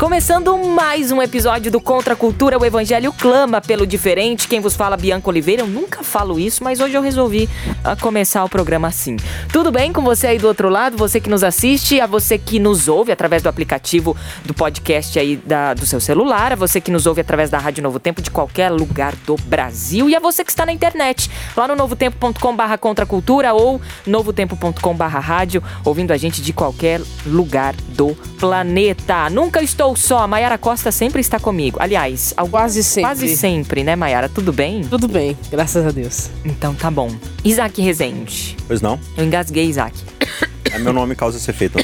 Começando mais um episódio do Contra a Cultura, o Evangelho clama pelo diferente. Quem vos fala, Bianca Oliveira. Eu nunca falo isso, mas hoje eu resolvi uh, começar o programa assim. Tudo bem com você aí do outro lado? Você que nos assiste, a você que nos ouve através do aplicativo do podcast aí da, do seu celular, a você que nos ouve através da Rádio Novo Tempo de qualquer lugar do Brasil e a você que está na internet, lá no novotempo.com/barra contracultura ou novotempo.com/barra rádio, ouvindo a gente de qualquer lugar do planeta. Nunca estou estou só, a Mayara Costa sempre está comigo. Aliás, quase sempre. Quase sempre, né, Mayara? Tudo bem? Tudo bem, graças a Deus. Então tá bom. Isaac Rezende. Pois não? Eu engasguei, Isaac. É meu nome causa esse efeito.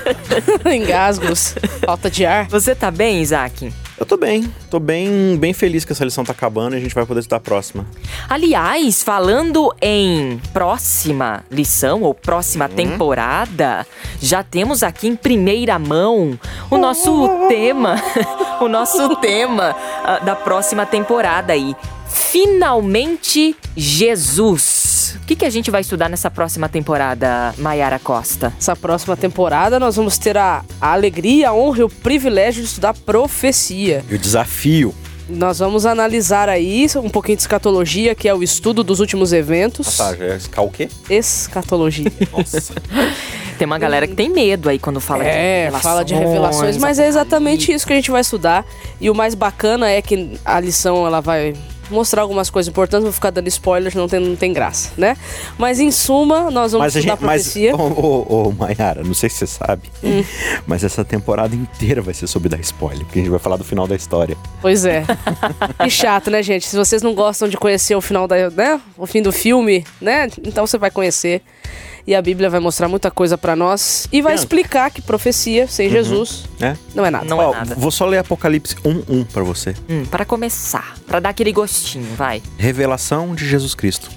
Engasgos, falta de ar. Você tá bem, Isaac? Eu tô bem, tô bem, bem feliz que essa lição tá acabando e a gente vai poder estudar a próxima. Aliás, falando em próxima lição ou próxima hum. temporada, já temos aqui em primeira mão o nosso tema, o nosso tema uh, da próxima temporada aí. Finalmente Jesus. O que, que a gente vai estudar nessa próxima temporada, Maiara Costa? Essa próxima temporada nós vamos ter a, a alegria, a honra e o privilégio de estudar profecia. E o desafio nós vamos analisar aí um pouquinho de escatologia, que é o estudo dos últimos eventos. Ah, tá, é o quê? Escatologia. Nossa. Tem uma galera que tem medo aí quando fala é, de revelações. fala de revelações, mas é exatamente isso que a gente vai estudar. E o mais bacana é que a lição ela vai mostrar algumas coisas importantes, vou ficar dando spoilers, não tem, não tem graça, né? Mas em suma, nós vamos mas estudar a, gente, profecia. Mas, ô, oh, oh, Mayara, não sei se você sabe, hum. mas essa temporada inteira vai ser sobre dar spoiler, porque a gente vai falar do final da história. Pois é. que chato, né, gente? Se vocês não gostam de conhecer o final da, né? O fim do filme, né? Então você vai conhecer e a Bíblia vai mostrar muita coisa para nós e vai explicar que profecia sem uhum. Jesus é? não é nada. Não é nada. Vou só ler Apocalipse 1:1 para você. Hum, para começar, para dar aquele gostinho, vai. Revelação de Jesus Cristo.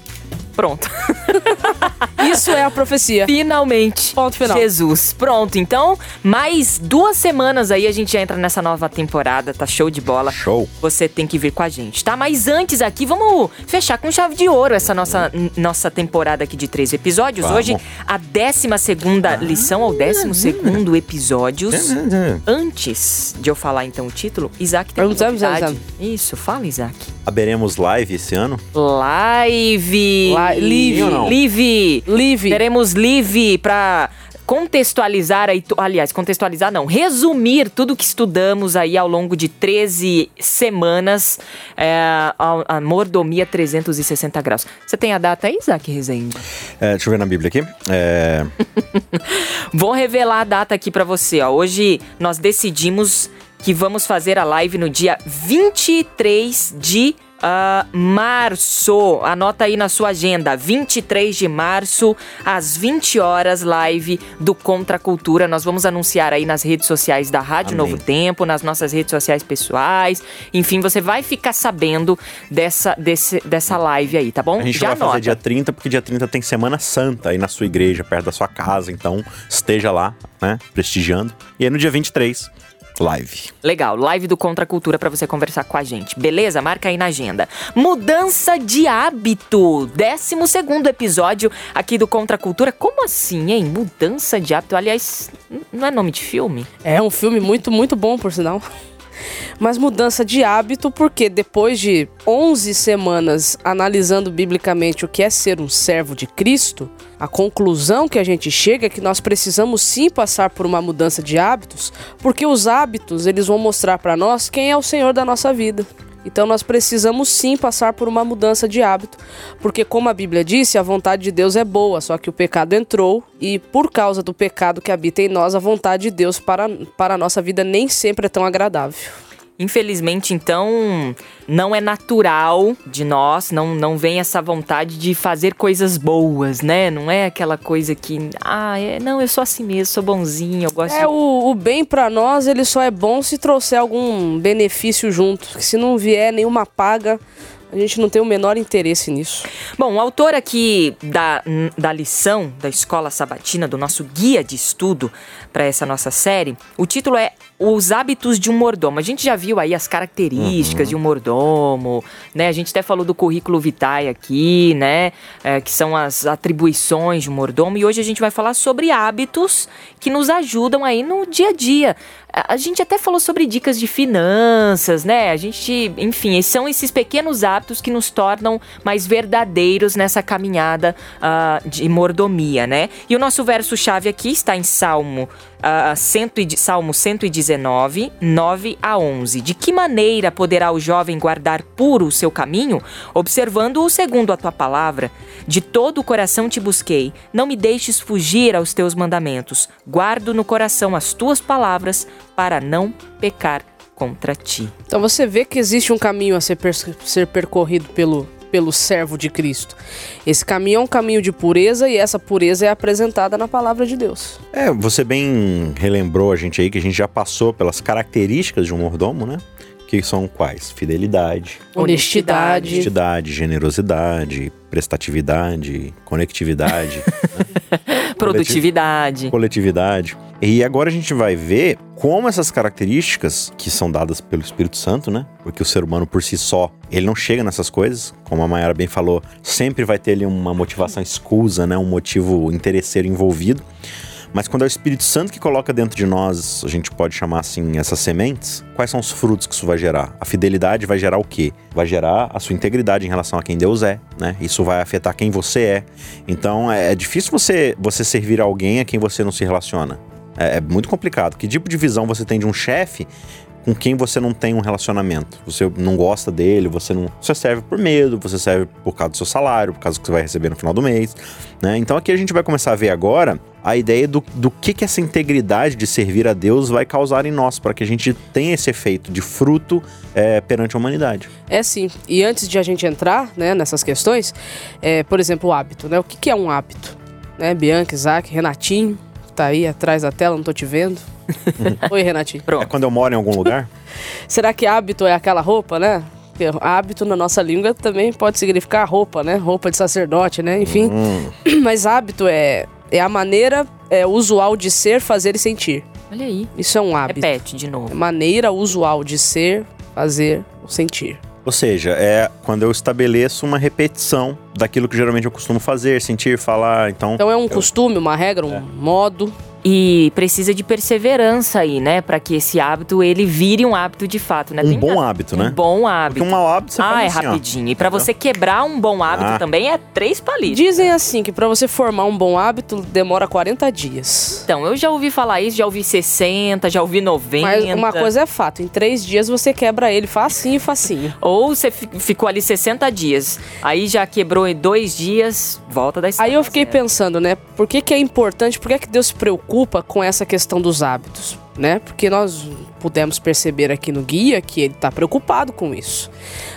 Pronto. Isso é a profecia. Finalmente. Ponto final. Jesus. Pronto. Então, mais duas semanas aí a gente já entra nessa nova temporada. Tá show de bola. Show. Você tem que vir com a gente, tá? Mas antes aqui, vamos fechar com chave de ouro essa nossa, nossa temporada aqui de três episódios. Vamos. Hoje, a décima segunda lição, ou décimo segundo episódios. Antes de eu falar então o título, Isaac tem uma novidade. Isso, fala, Isaac. Haveremos live esse ano? Live! live! Live! Live! Teremos live pra contextualizar aí, aliás, contextualizar não, resumir tudo que estudamos aí ao longo de 13 semanas, é, a, a mordomia 360 graus. Você tem a data aí, Isaac Rezende? É, deixa eu ver na Bíblia aqui. É... Vou revelar a data aqui para você, ó. Hoje nós decidimos que vamos fazer a live no dia 23 de uh, março. Anota aí na sua agenda, 23 de março, às 20 horas, live do Contra a Cultura. Nós vamos anunciar aí nas redes sociais da Rádio Amém. Novo Tempo, nas nossas redes sociais pessoais. Enfim, você vai ficar sabendo dessa, desse, dessa live aí, tá bom? A gente Já vai anota. fazer dia 30, porque dia 30 tem Semana Santa aí na sua igreja, perto da sua casa. Então, esteja lá, né, prestigiando. E aí no dia 23 live. Legal, live do Contra Cultura para você conversar com a gente. Beleza? Marca aí na agenda. Mudança de hábito. 12 segundo episódio aqui do Contra Cultura. Como assim, hein? Mudança de hábito. Aliás, não é nome de filme? É um filme muito, muito bom, por sinal mas mudança de hábito, porque depois de 11 semanas analisando biblicamente o que é ser um servo de Cristo, a conclusão que a gente chega é que nós precisamos sim passar por uma mudança de hábitos, porque os hábitos eles vão mostrar para nós quem é o Senhor da nossa vida. Então nós precisamos sim passar por uma mudança de hábito, porque como a Bíblia disse, a vontade de Deus é boa, só que o pecado entrou e por causa do pecado que habita em nós, a vontade de Deus para, para a nossa vida nem sempre é tão agradável. Infelizmente, então, não é natural de nós, não, não vem essa vontade de fazer coisas boas, né? Não é aquela coisa que, ah, é, não, eu sou assim mesmo, sou bonzinho, eu gosto É, de... o, o bem pra nós, ele só é bom se trouxer algum benefício junto. Se não vier nenhuma paga, a gente não tem o menor interesse nisso. Bom, o autor aqui da, da lição da Escola Sabatina, do nosso guia de estudo para essa nossa série, o título é Os Hábitos de um Mordomo. A gente já viu aí as características de um mordomo, né? A gente até falou do currículo vitae aqui, né? É, que são as atribuições de um mordomo. E hoje a gente vai falar sobre hábitos que nos ajudam aí no dia a dia. A a gente até falou sobre dicas de finanças, né? A gente, enfim, são esses pequenos hábitos que nos tornam mais verdadeiros nessa caminhada ah, de mordomia, né? E o nosso verso-chave aqui está em Salmo, ah, cento e Salmo 119, 9 a 11. De que maneira poderá o jovem guardar puro o seu caminho? Observando-o segundo a tua palavra. De todo o coração te busquei. Não me deixes fugir aos teus mandamentos. Guardo no coração as tuas palavras para não pecar contra ti. Então você vê que existe um caminho a ser, per- ser percorrido pelo, pelo servo de Cristo. Esse caminho é um caminho de pureza e essa pureza é apresentada na palavra de Deus. É, você bem relembrou a gente aí que a gente já passou pelas características de um mordomo, né? Que são quais? Fidelidade, Honestidade. honestidade, generosidade, prestatividade, conectividade, Produtividade. coletividade. E agora a gente vai ver como essas características que são dadas pelo Espírito Santo, né? Porque o ser humano por si só, ele não chega nessas coisas, como a Mayara bem falou, sempre vai ter ali uma motivação escusa, né? Um motivo interesseiro envolvido. Mas quando é o Espírito Santo que coloca dentro de nós, a gente pode chamar assim essas sementes, quais são os frutos que isso vai gerar? A fidelidade vai gerar o quê? Vai gerar a sua integridade em relação a quem Deus é, né? Isso vai afetar quem você é. Então é, é difícil você, você servir alguém a quem você não se relaciona. É, é muito complicado. Que tipo de visão você tem de um chefe com quem você não tem um relacionamento? Você não gosta dele, você não. Você serve por medo, você serve por causa do seu salário, por causa do que você vai receber no final do mês. Né? Então aqui a gente vai começar a ver agora a ideia do, do que, que essa integridade de servir a Deus vai causar em nós, para que a gente tenha esse efeito de fruto é, perante a humanidade. É sim. E antes de a gente entrar né, nessas questões, é, por exemplo, o hábito. Né? O que, que é um hábito? Né? Bianca, Isaac, Renatinho, tá aí atrás da tela, não tô te vendo. Oi, Renatinho. É Pronto. quando eu moro em algum lugar? Será que hábito é aquela roupa, né? Porque hábito na nossa língua também pode significar roupa, né? Roupa de sacerdote, né? Enfim. Mas hábito é, é a maneira é, usual de ser, fazer e sentir. Olha aí. Isso é um hábito. Repete de É novo. maneira usual de ser, fazer ou sentir. Ou seja, é quando eu estabeleço uma repetição daquilo que geralmente eu costumo fazer, sentir, falar. Então, Então é um costume, uma regra, um modo. E precisa de perseverança aí, né? Pra que esse hábito ele vire um hábito de fato, né? um Tem bom a- hábito, Um né? bom hábito. Porque um mau hábito você ah, faz é assim, ó. rapidinho. E pra você quebrar um bom hábito Ah. também é três palitos. Dizem assim que pra você formar um bom hábito demora 40 dias. Então, eu já ouvi falar isso, já ouvi 60, já ouvi 90. Mas uma coisa é fato, em três dias você quebra ele facinho, facinho. Ou você fi- ficou ali 60 dias, aí já quebrou em dois dias, volta da Aí eu fiquei pensando, né? Por que, que é importante, por que, que Deus se preocupa com essa questão dos hábitos? Né? Porque nós pudemos perceber aqui no guia que ele está preocupado com isso.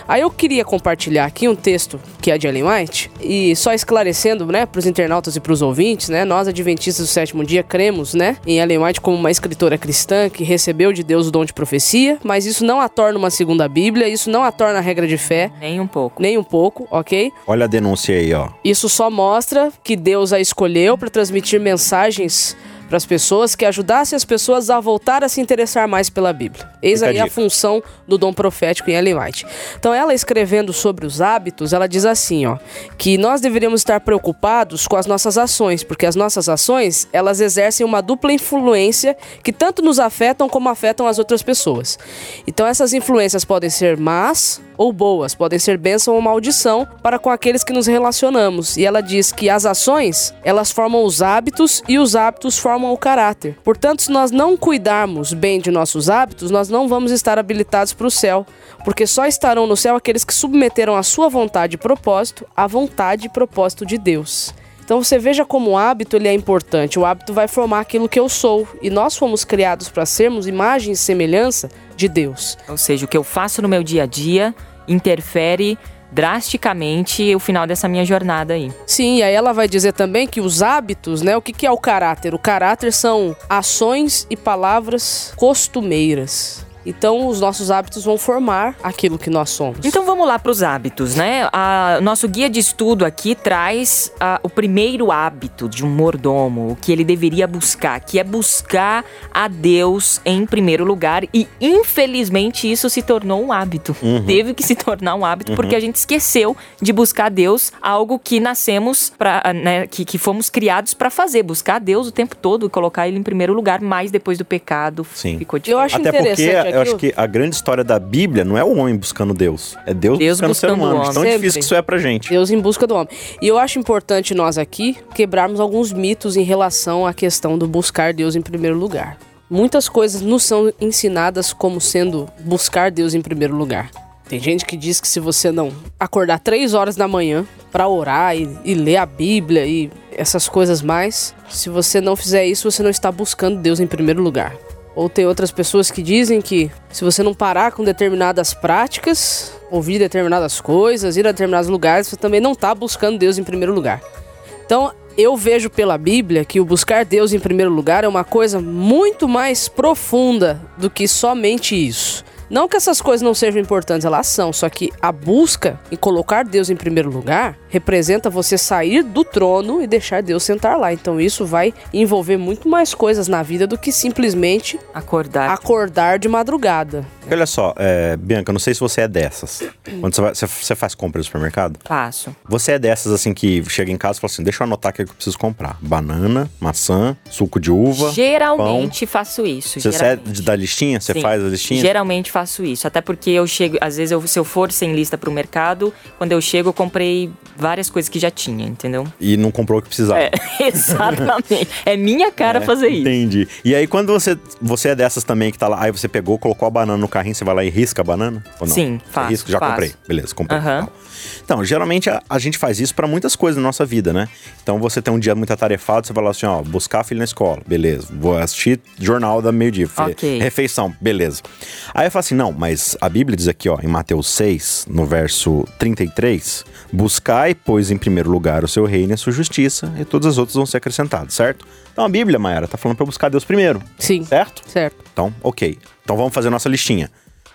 Aí eu queria compartilhar aqui um texto que é de Ellen White e só esclarecendo, né, para os internautas e para os ouvintes, né, nós adventistas do sétimo dia cremos, né, em Ellen White como uma escritora cristã que recebeu de Deus o dom de profecia, mas isso não a torna uma segunda Bíblia, isso não a torna regra de fé, Nem um pouco. nem um pouco, ok? Olha a denúncia aí, ó. Isso só mostra que Deus a escolheu para transmitir mensagens para as pessoas que ajudassem as pessoas a voltar a se interessar mais pela Bíblia. Eis Fica a aí a dica. função do dom profético em Ellen White. Então, ela escrevendo sobre os hábitos, ela diz assim, ó, que nós deveríamos estar preocupados com as nossas ações, porque as nossas ações, elas exercem uma dupla influência que tanto nos afetam como afetam as outras pessoas. Então, essas influências podem ser más ou boas, podem ser bênção ou maldição para com aqueles que nos relacionamos. E ela diz que as ações, elas formam os hábitos e os hábitos formam o caráter. Portanto, se nós não cuidarmos bem de nossos hábitos, nós não vamos estar habilitados para o céu, porque só estarão no céu aqueles que submeteram a sua vontade e propósito à vontade e propósito de Deus. Então você veja como o hábito ele é importante. O hábito vai formar aquilo que eu sou. E nós fomos criados para sermos imagem e semelhança de Deus. Ou seja, o que eu faço no meu dia a dia interfere drasticamente o final dessa minha jornada aí. Sim, e aí ela vai dizer também que os hábitos, né? O que, que é o caráter? O caráter são ações e palavras costumeiras. Então, os nossos hábitos vão formar aquilo que nós somos. Então vamos lá para os hábitos, né? A, nosso guia de estudo aqui traz a, o primeiro hábito de um mordomo, o que ele deveria buscar, que é buscar a Deus em primeiro lugar. E infelizmente isso se tornou um hábito. Uhum. Teve que se tornar um hábito porque a gente esqueceu de buscar a Deus, algo que nascemos para, né? Que, que fomos criados para fazer, buscar a Deus o tempo todo e colocar ele em primeiro lugar. Mas depois do pecado Sim. ficou Eu diferente. acho Até porque interessante eu acho que a grande história da Bíblia não é o homem buscando Deus, é Deus, Deus buscando o ser buscando o humano. homem. Tão Sempre. difícil que isso é pra gente. Deus em busca do homem. E eu acho importante nós aqui quebrarmos alguns mitos em relação à questão do buscar Deus em primeiro lugar. Muitas coisas nos são ensinadas como sendo buscar Deus em primeiro lugar. Tem gente que diz que se você não acordar três horas da manhã para orar e, e ler a Bíblia e essas coisas mais, se você não fizer isso, você não está buscando Deus em primeiro lugar. Ou tem outras pessoas que dizem que se você não parar com determinadas práticas, ouvir determinadas coisas, ir a determinados lugares, você também não está buscando Deus em primeiro lugar. Então, eu vejo pela Bíblia que o buscar Deus em primeiro lugar é uma coisa muito mais profunda do que somente isso. Não que essas coisas não sejam importantes, elas são, só que a busca em colocar Deus em primeiro lugar representa você sair do trono e deixar Deus sentar lá. Então isso vai envolver muito mais coisas na vida do que simplesmente Acordar. acordar de madrugada. Olha só, é, Bianca, eu não sei se você é dessas. Quando você, vai- você- você faz compra no supermercado, Passo. você é dessas assim que chega em casa e fala assim: deixa eu anotar o que eu preciso comprar: banana, maçã, suco de uva. Geralmente faço isso. Você é geralmente. de- da listinha? Você Sim. faz a listinha? Geralmente faço isso. Até porque eu chego, às vezes, eu, se eu for sem lista pro mercado, quando eu chego, eu comprei várias coisas que já tinha, entendeu? E não comprou o que precisava. É, exatamente. É minha cara fazer isso. Entendi. E aí, quando você, você é dessas também que tá lá, aí você pegou, colocou a banana no carrinho, você vai lá e risca a banana? Ou não? Sim, faço, Risca, já faço. comprei. Beleza, comprei. Então, geralmente a, a gente faz isso pra muitas coisas na nossa vida, né? Então, você tem um dia muito atarefado, você vai lá assim, ó, buscar a filha na escola. Beleza. Vou assistir jornal da meio-dia. fi- Ok. Refeição. Beleza. Aí eu falo assim, não, mas a Bíblia diz aqui, ó, em Mateus 6, no verso 33, buscai, pois, em primeiro lugar o seu reino e a sua justiça, e todas as outras vão ser acrescentadas, certo? Então a Bíblia, Mayara, tá falando pra buscar Deus primeiro, Sim. certo? Certo. Então, ok. Então vamos fazer a nossa listinha.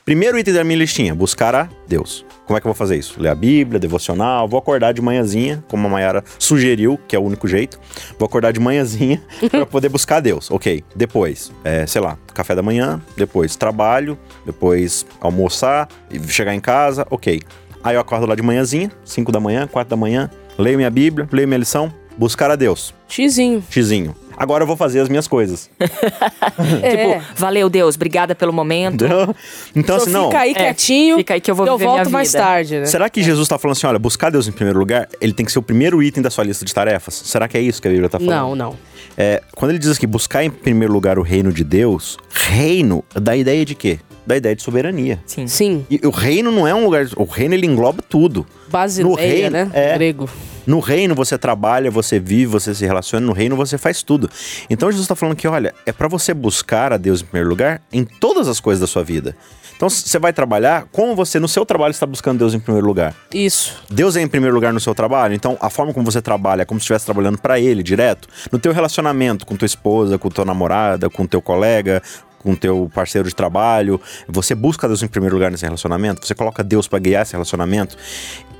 Primeiro item da minha listinha, buscar a Deus. Como é que eu vou fazer isso? Ler a Bíblia, devocional, vou acordar de manhãzinha, como a Mayara sugeriu, que é o único jeito. Vou acordar de manhãzinha para poder buscar a Deus. Ok. Depois, é, sei lá, café da manhã, depois trabalho, depois almoçar, e chegar em casa, ok. Aí eu acordo lá de manhãzinha, 5 da manhã, 4 da manhã, leio minha Bíblia, leio minha lição, buscar a Deus. Xizinho. Xizinho. Agora eu vou fazer as minhas coisas. É. Tipo, valeu, Deus, obrigada pelo momento. Entendeu? Então, Só assim, não. fica aí É, quietinho. fica aí que eu vou viver volto minha mais tarde, né? Será que Jesus tá falando assim, olha, buscar Deus em primeiro lugar, ele tem que ser o primeiro item da sua lista de tarefas? Será que é isso que a Bíblia tá falando? Não, não. É, quando ele diz aqui, buscar em primeiro lugar o reino de Deus, reino dá ideia de quê? Da ideia de soberania. Sim. Sim. E o reino não é um lugar. O reino ele engloba tudo. Basileia, No reino, né? é. Grego. No reino você trabalha, você vive, você se relaciona, no reino você faz tudo. Então Jesus está falando que, olha, é para você buscar a Deus em primeiro lugar em todas as coisas da sua vida. Então você vai trabalhar, como você no seu trabalho está buscando Deus em primeiro lugar? Isso. Deus é em primeiro lugar no seu trabalho, então a forma como você trabalha é como se estivesse trabalhando para ele direto. No teu relacionamento com tua esposa, com tua namorada, com teu colega, com teu parceiro de trabalho, você busca Deus em primeiro lugar nesse relacionamento, você coloca Deus para guiar esse relacionamento.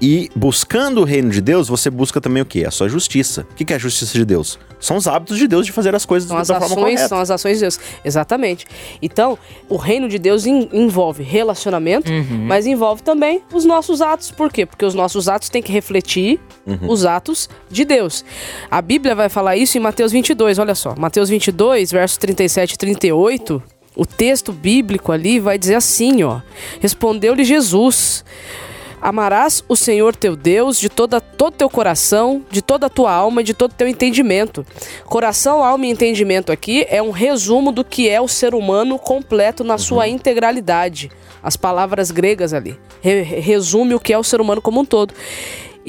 E buscando o reino de Deus, você busca também o quê? A sua justiça. O que é a justiça de Deus? São os hábitos de Deus de fazer as coisas São da as forma ações, correta. são as ações de Deus. Exatamente. Então, o reino de Deus en- envolve relacionamento, Uhum. mas envolve também os nossos atos. Por quê? Porque os nossos atos têm que refletir Uhum. os atos de Deus. A Bíblia vai falar isso em Mateus 22, olha só. Mateus 22, versos 37 e 38. O texto bíblico ali vai dizer assim, ó. Respondeu-lhe Jesus: Amarás o Senhor teu Deus de toda, todo teu coração, de toda a tua alma e de todo teu entendimento. Coração, alma e entendimento aqui é um resumo do que é o ser humano completo na sua integralidade. As palavras gregas ali. Re- resume o que é o ser humano como um todo.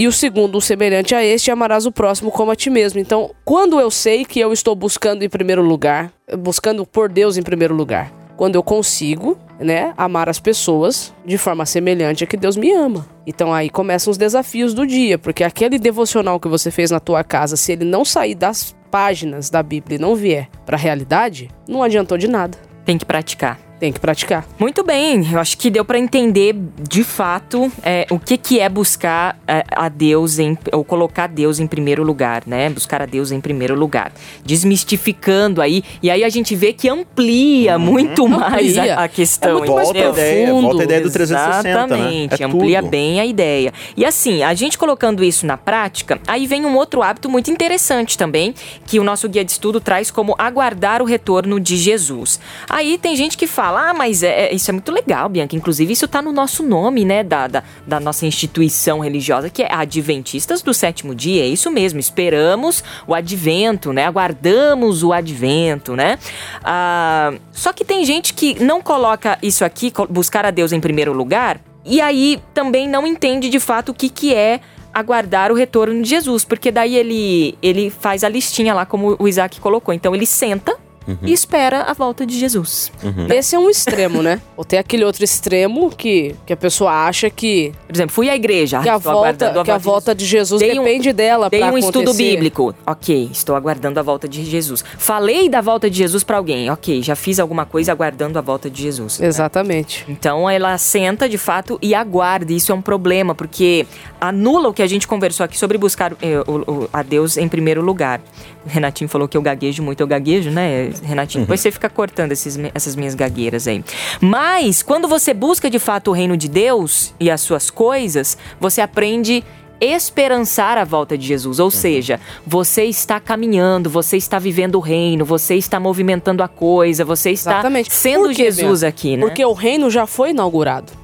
E o segundo, semelhante a este, amarás o próximo como a ti mesmo. Então, quando eu sei que eu estou buscando em primeiro lugar, buscando por Deus em primeiro lugar, quando eu consigo, né, amar as pessoas de forma semelhante a que Deus me ama. Então aí começam os desafios do dia, porque aquele devocional que você fez na tua casa, se ele não sair das páginas da Bíblia e não vier para a realidade, não adiantou de nada. Tem que praticar. Tem que praticar. Muito bem, eu acho que deu para entender de fato é, o que, que é buscar é, a Deus em, ou colocar Deus em primeiro lugar, né? Buscar a Deus em primeiro lugar, desmistificando aí e aí a gente vê que amplia uhum. muito mais a, a, questão. É muito mais profundo. Ideia, volta a ideia do 360, né? Exatamente, né? é amplia tudo. bem a ideia. E assim, a gente colocando isso na prática, aí vem um outro hábito muito interessante também que o nosso guia de estudo traz como aguardar o retorno de Jesus. Aí tem gente que fala fala, ah, mas é, é, isso é muito legal, Bianca. Inclusive, isso tá no nosso nome, né? Da, da, da, nossa instituição religiosa, que é Adventistas do Sétimo Dia. É isso mesmo. Esperamos o advento, né? Aguardamos o advento, né? Ah, só que tem gente que não coloca isso aqui, buscar a Deus em primeiro lugar, e aí também não entende de fato o que, que é aguardar o retorno de Jesus, porque daí ele ele faz a listinha lá como o Isaac colocou. Então ele senta uhum. e espera a volta de Jesus. Uhum. Esse é um extremo, né? Ou tem aquele outro extremo que, que a pessoa acha que. Por exemplo, fui à igreja. Que a, volta, a que a volta de Jesus, de Jesus depende um, dela Dei um acontecer. estudo bíblico. Ok, estou aguardando a volta de Jesus. Falei da volta de Jesus para alguém. Ok, já fiz alguma coisa aguardando a volta de Jesus. Né? Exatamente. Né? Então ela senta de fato e aguarda. Isso é um problema, porque anula o que a gente conversou aqui sobre buscar eh, o, o, a Deus em primeiro lugar. O Renatinho falou que eu gaguejo muito, eu gaguejo, né, Renatinho? Uhum. Depois você fica cortando esses, essas minhas gagueiras aí. Mas, quando você busca de fato o reino de Deus e as suas coisas, você aprende esperançar a volta de Jesus. Ou uhum. seja, você está caminhando, você está vivendo o reino, você está movimentando a coisa, você está Exatamente. sendo Jesus aqui, né? Porque o reino já foi inaugurado.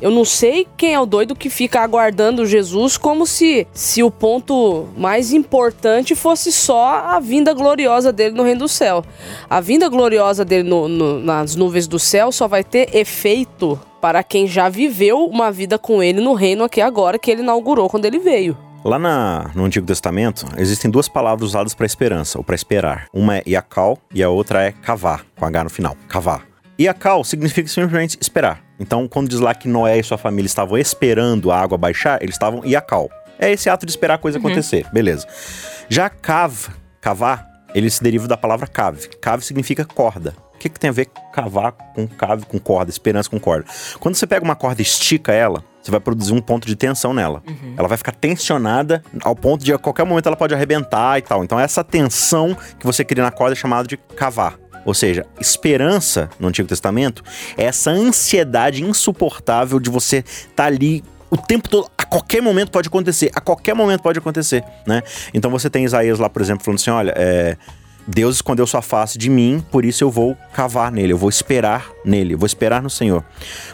Eu não sei quem é o doido que fica aguardando Jesus como se, se o ponto mais importante fosse só a vinda gloriosa dele no reino do céu. A vinda gloriosa dele no, no, nas nuvens do céu só vai ter efeito para quem já viveu uma vida com ele no reino aqui agora, que ele inaugurou quando ele veio. Lá na, no Antigo Testamento, existem duas palavras usadas para esperança, ou para esperar. Uma é yakal e a outra é kavar, com H no final. Kavar. Yakal significa simplesmente esperar. Então, quando diz lá que Noé e sua família estavam esperando a água baixar, eles estavam Yakal. É esse ato de esperar a coisa uhum. acontecer, beleza. Já Kav, cavar, ele se deriva da palavra Kav. Kav significa corda. O que, que tem a ver cavar com cave, com corda, esperança com corda? Quando você pega uma corda e estica ela, você vai produzir um ponto de tensão nela. Uhum. Ela vai ficar tensionada ao ponto de a qualquer momento ela pode arrebentar e tal. Então essa tensão que você cria na corda é chamada de cavar. Ou seja, esperança no Antigo Testamento é essa ansiedade insuportável de você estar tá ali o tempo todo, a qualquer momento pode acontecer, a qualquer momento pode acontecer, né? Então você tem Isaías lá, por exemplo, falando assim: olha, é, Deus escondeu sua face de mim, por isso eu vou cavar nele, eu vou esperar nele, eu vou esperar no Senhor.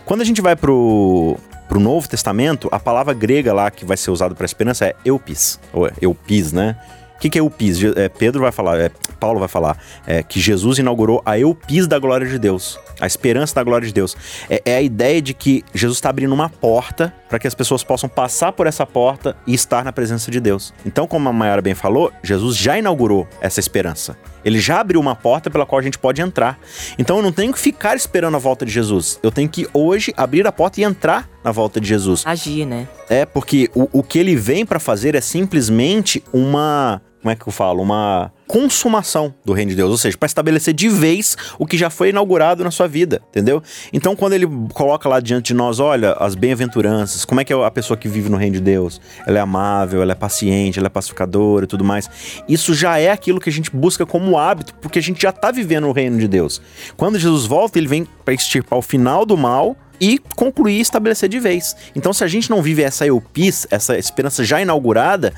Quando a gente vai pro, pro Novo Testamento, a palavra grega lá que vai ser usada para esperança é eupis, ou é eupis, né? O que, que é eupis? É, Pedro vai falar, é, Paulo vai falar é, que Jesus inaugurou a eupis da glória de Deus, a esperança da glória de Deus. É, é a ideia de que Jesus está abrindo uma porta para que as pessoas possam passar por essa porta e estar na presença de Deus. Então, como a Mayara bem falou, Jesus já inaugurou essa esperança. Ele já abriu uma porta pela qual a gente pode entrar. Então eu não tenho que ficar esperando a volta de Jesus. Eu tenho que hoje abrir a porta e entrar na volta de Jesus. Agir, né? É, porque o, o que ele vem para fazer é simplesmente uma como é que eu falo? Uma consumação do reino de Deus, ou seja, para estabelecer de vez o que já foi inaugurado na sua vida, entendeu? Então, quando ele coloca lá diante de nós, olha, as bem-aventuranças, como é que é a pessoa que vive no reino de Deus? Ela é amável, ela é paciente, ela é pacificadora e tudo mais. Isso já é aquilo que a gente busca como hábito, porque a gente já está vivendo o reino de Deus. Quando Jesus volta, ele vem para extirpar o final do mal e concluir e estabelecer de vez. Então, se a gente não vive essa eupis, essa esperança já inaugurada,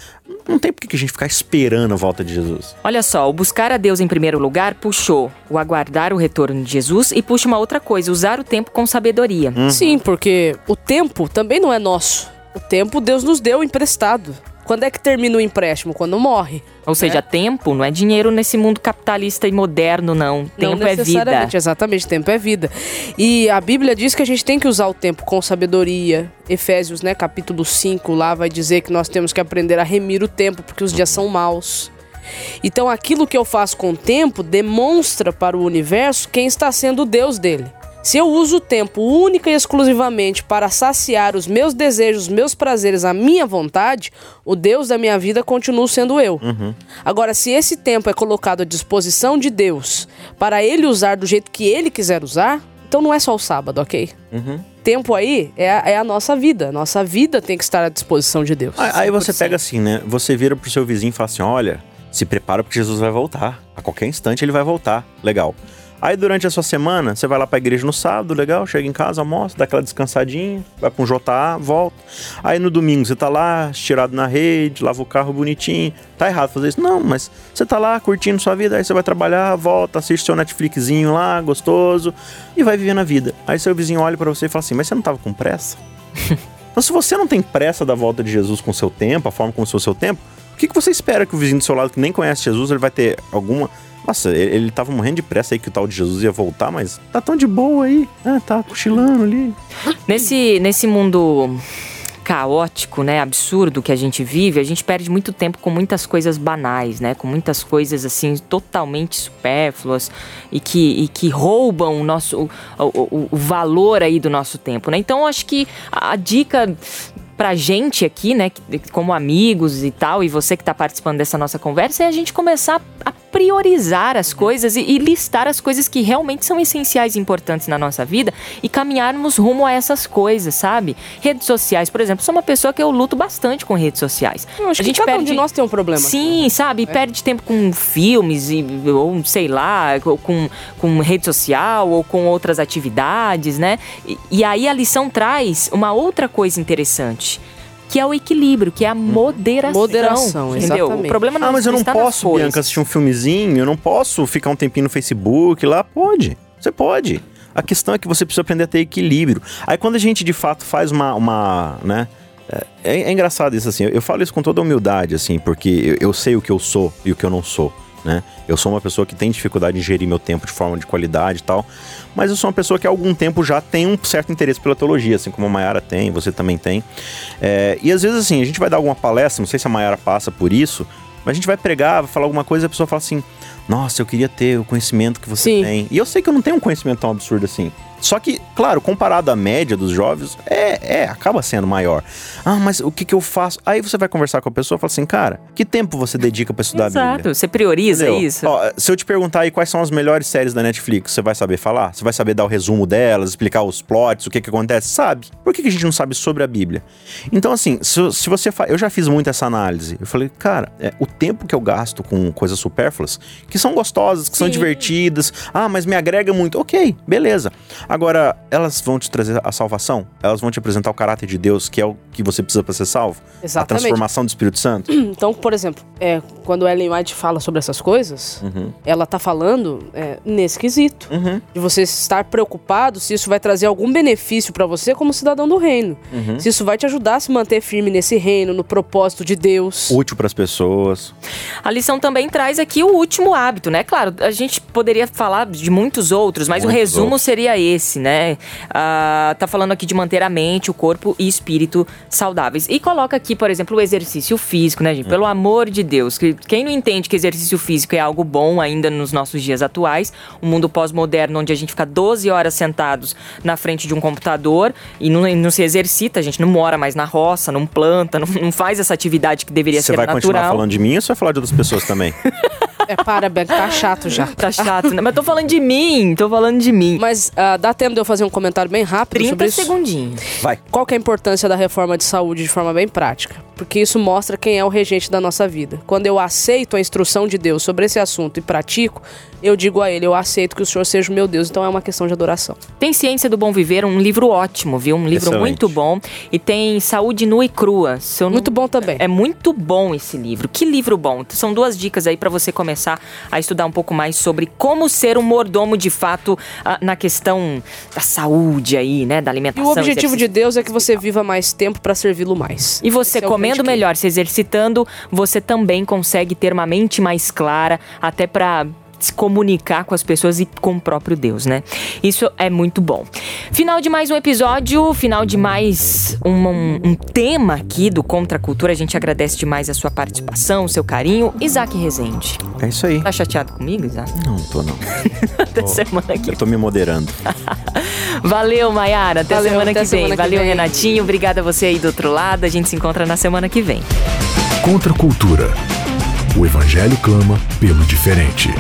não tem por que a gente ficar esperando a volta de Jesus. Olha só, o buscar a Deus em primeiro lugar puxou o aguardar o retorno de Jesus e puxa uma outra coisa, usar o tempo com sabedoria. Uhum. Sim, porque o tempo também não é nosso. O tempo Deus nos deu emprestado Quando é que termina o empréstimo? Quando morre. Ou seja, tempo não é dinheiro nesse mundo capitalista e moderno, não. Tempo não é vida. Exatamente, tempo é vida. E a Bíblia diz que a gente tem que usar o tempo com sabedoria. Efésios, né, capítulo 5, lá vai dizer que nós temos que aprender a remir o tempo, porque os dias são maus. Então, aquilo que eu faço com o tempo demonstra para o universo quem está sendo o Deus dele. Se eu uso o tempo única e exclusivamente para saciar os meus desejos, os meus prazeres, a minha vontade, o Deus da minha vida continua sendo eu. Agora, se esse tempo é colocado à disposição de Deus para ele usar do jeito que ele quiser usar, então não é só o sábado, ok? Tempo aí é a, é a nossa vida. Nossa vida tem que estar à disposição de Deus. Aí, você 100%. pega assim, né? Você vira pro seu vizinho e fala assim: olha, se prepara porque Jesus vai voltar. A qualquer instante ele vai voltar. Legal. Aí durante a sua semana, você vai lá pra igreja no sábado, legal, chega em casa, almoça, dá aquela descansadinha, vai pra um JA, volta. Aí no domingo você tá lá, estirado na rede, lava o carro bonitinho. Tá errado fazer isso? Não, mas você tá lá curtindo sua vida, aí você vai trabalhar, volta, assiste seu Netflixzinho lá, gostoso, e vai vivendo a vida. Aí seu vizinho olha pra você e fala assim: Mas você não tava com pressa? Então, se você não tem pressa da volta de Jesus com o seu tempo, a forma como foi o seu tempo, o que, que você espera que o vizinho do seu lado que nem conhece Jesus, ele vai ter alguma. Nossa, ele, ele tava morrendo de pressa aí que o tal de Jesus ia voltar, mas tá tão de boa aí. Ah, tá cochilando ali. Nesse, nesse mundo caótico, né, absurdo que a gente vive, a gente perde muito tempo com muitas coisas banais, né, com muitas coisas assim totalmente supérfluas e que, e que roubam o nosso o, o- o valor aí do nosso tempo, né? Então acho que a, dica pra gente aqui, né, como amigos e tal, e você que tá participando dessa nossa conversa, é a gente começar a priorizar as coisas e, e listar as coisas que realmente são essenciais e importantes na nossa vida e caminharmos rumo a essas coisas, sabe? Redes sociais, por exemplo, sou uma pessoa que eu luto bastante com redes sociais. Acho a que gente cada um perde de nós tem um problema. Sim, sabe? Perde tempo com filmes, e, ou sei lá, ou com, com rede social, ou com outras atividades, né? E, e aí a lição traz uma outra coisa interessante. Que é o equilíbrio, que é a moderação. Moderação, entendeu? exatamente. O problema não Ah, mas eu não posso, coisas. Bianca, assistir um filmezinho, eu não posso ficar um tempinho no Facebook lá. Pode, você pode. A questão é que você precisa aprender a ter equilíbrio. Aí quando a gente de fato faz uma. uma né? É, é engraçado isso assim. Eu, eu falo isso com toda humildade, assim, porque eu, eu sei o que eu sou e o que eu não sou. Né? Eu sou uma pessoa que tem dificuldade em gerir meu tempo de forma de qualidade e tal, mas eu sou uma pessoa que há algum tempo já tem um certo interesse pela teologia, assim como a Mayara tem, você também tem. É, e às vezes, assim, a gente vai dar alguma palestra, não sei se a Mayara passa por isso, mas a gente vai pregar, vai falar alguma coisa e a pessoa fala assim: Nossa, eu queria ter o conhecimento que você Sim. tem. E eu sei que eu não tenho um conhecimento tão absurdo assim. Só que, claro, comparado à média dos jovens, é, é, acaba sendo maior. Ah, mas o que, que eu faço? Aí você vai conversar com a pessoa e fala assim, cara, que tempo você dedica pra estudar a Bíblia? Exato, você prioriza Entendeu? isso. Ó, se eu te perguntar aí quais são as melhores séries da Netflix, você vai saber falar? Você vai saber dar o resumo delas, explicar os plots, o que que acontece? Sabe? Por que, que a gente não sabe sobre a Bíblia? Então, assim, se, se você fa... Eu já fiz muito essa análise. Eu falei, cara, é, o tempo que eu gasto com coisas supérfluas, que são gostosas, que são Sim. divertidas, ah, mas me agrega muito. Ok, beleza. Agora, elas vão te trazer a salvação? Elas vão te apresentar o caráter de Deus, que é o que você precisa para ser salvo? A Exatamente. transformação do Espírito Santo? Então, por exemplo, é, quando Ellen White fala sobre essas coisas, Uhum. ela tá falando é, nesse quesito. Uhum. De você estar preocupado se isso vai trazer algum benefício pra você como cidadão do reino. Uhum. Se isso vai te ajudar a se manter firme nesse reino, no propósito de Deus. Útil para as pessoas. A lição também traz aqui o último hábito, né? Claro, a gente poderia falar de muitos outros, mas o Muitos resumo outros. seria esse, né? Ah, tá falando aqui de manter a mente, o corpo e espírito saudáveis. E coloca aqui, por exemplo, o exercício físico, né, gente? Pelo amor de Deus. que- Quem não entende que exercício físico é algo bom ainda nos nossos dias atuais, o mundo pós-moderno, onde a gente fica 12 horas sentados na frente de um computador e não, não se exercita, a gente não mora mais na roça, não planta, não, não faz essa atividade que deveria Você ser vai natural. continuar falando de mim ou você vai falar de outras pessoas também? É, para, Beck, tá chato já. Tá chato, né? Mas tô falando de mim, tô falando de mim. Mas ah, dá tempo de eu fazer um comentário bem rápido 30 sobre isso? segundinhos. Vai. Qual que é a importância da reforma de saúde de forma bem prática? Porque isso mostra quem é o regente da nossa vida. Quando eu aceito a instrução de Deus sobre esse assunto e pratico, eu digo a ele, eu aceito que o Senhor seja o meu Deus. Então é uma questão de adoração. Tem Ciência do Bom Viver, um livro ótimo, viu? Um livro Excelente. muito bom. E tem Saúde Nua e Crua. Não- Muito bom também. É muito bom esse livro. Que livro bom. São duas dicas aí pra você começar a estudar um pouco mais sobre como ser um mordomo de fato ah, na questão da saúde aí, né? Da E alimentação. o objetivo de. Deus é que você viva mais tempo para servi-lo mais. E você é comer comendo melhor, se exercitando, você também consegue ter uma mente mais clara, até pra se comunicar com as pessoas e com o próprio Deus, né? Isso é muito bom. Final de mais um episódio, final de mais um, um- um tema aqui do Contra a Cultura. A gente agradece demais a sua participação, o seu carinho. Isaac Rezende. É isso aí. Tá chateado comigo, Isaac? Não, tô não. Até semana que Eu tô me moderando. Valeu, Mayara. Até Valeu, semana até que vem. semana que Valeu, vem. Renatinho. Obrigada a você aí do outro lado. A gente se encontra na semana que vem. Contra a cultura. O Evangelho clama pelo diferente.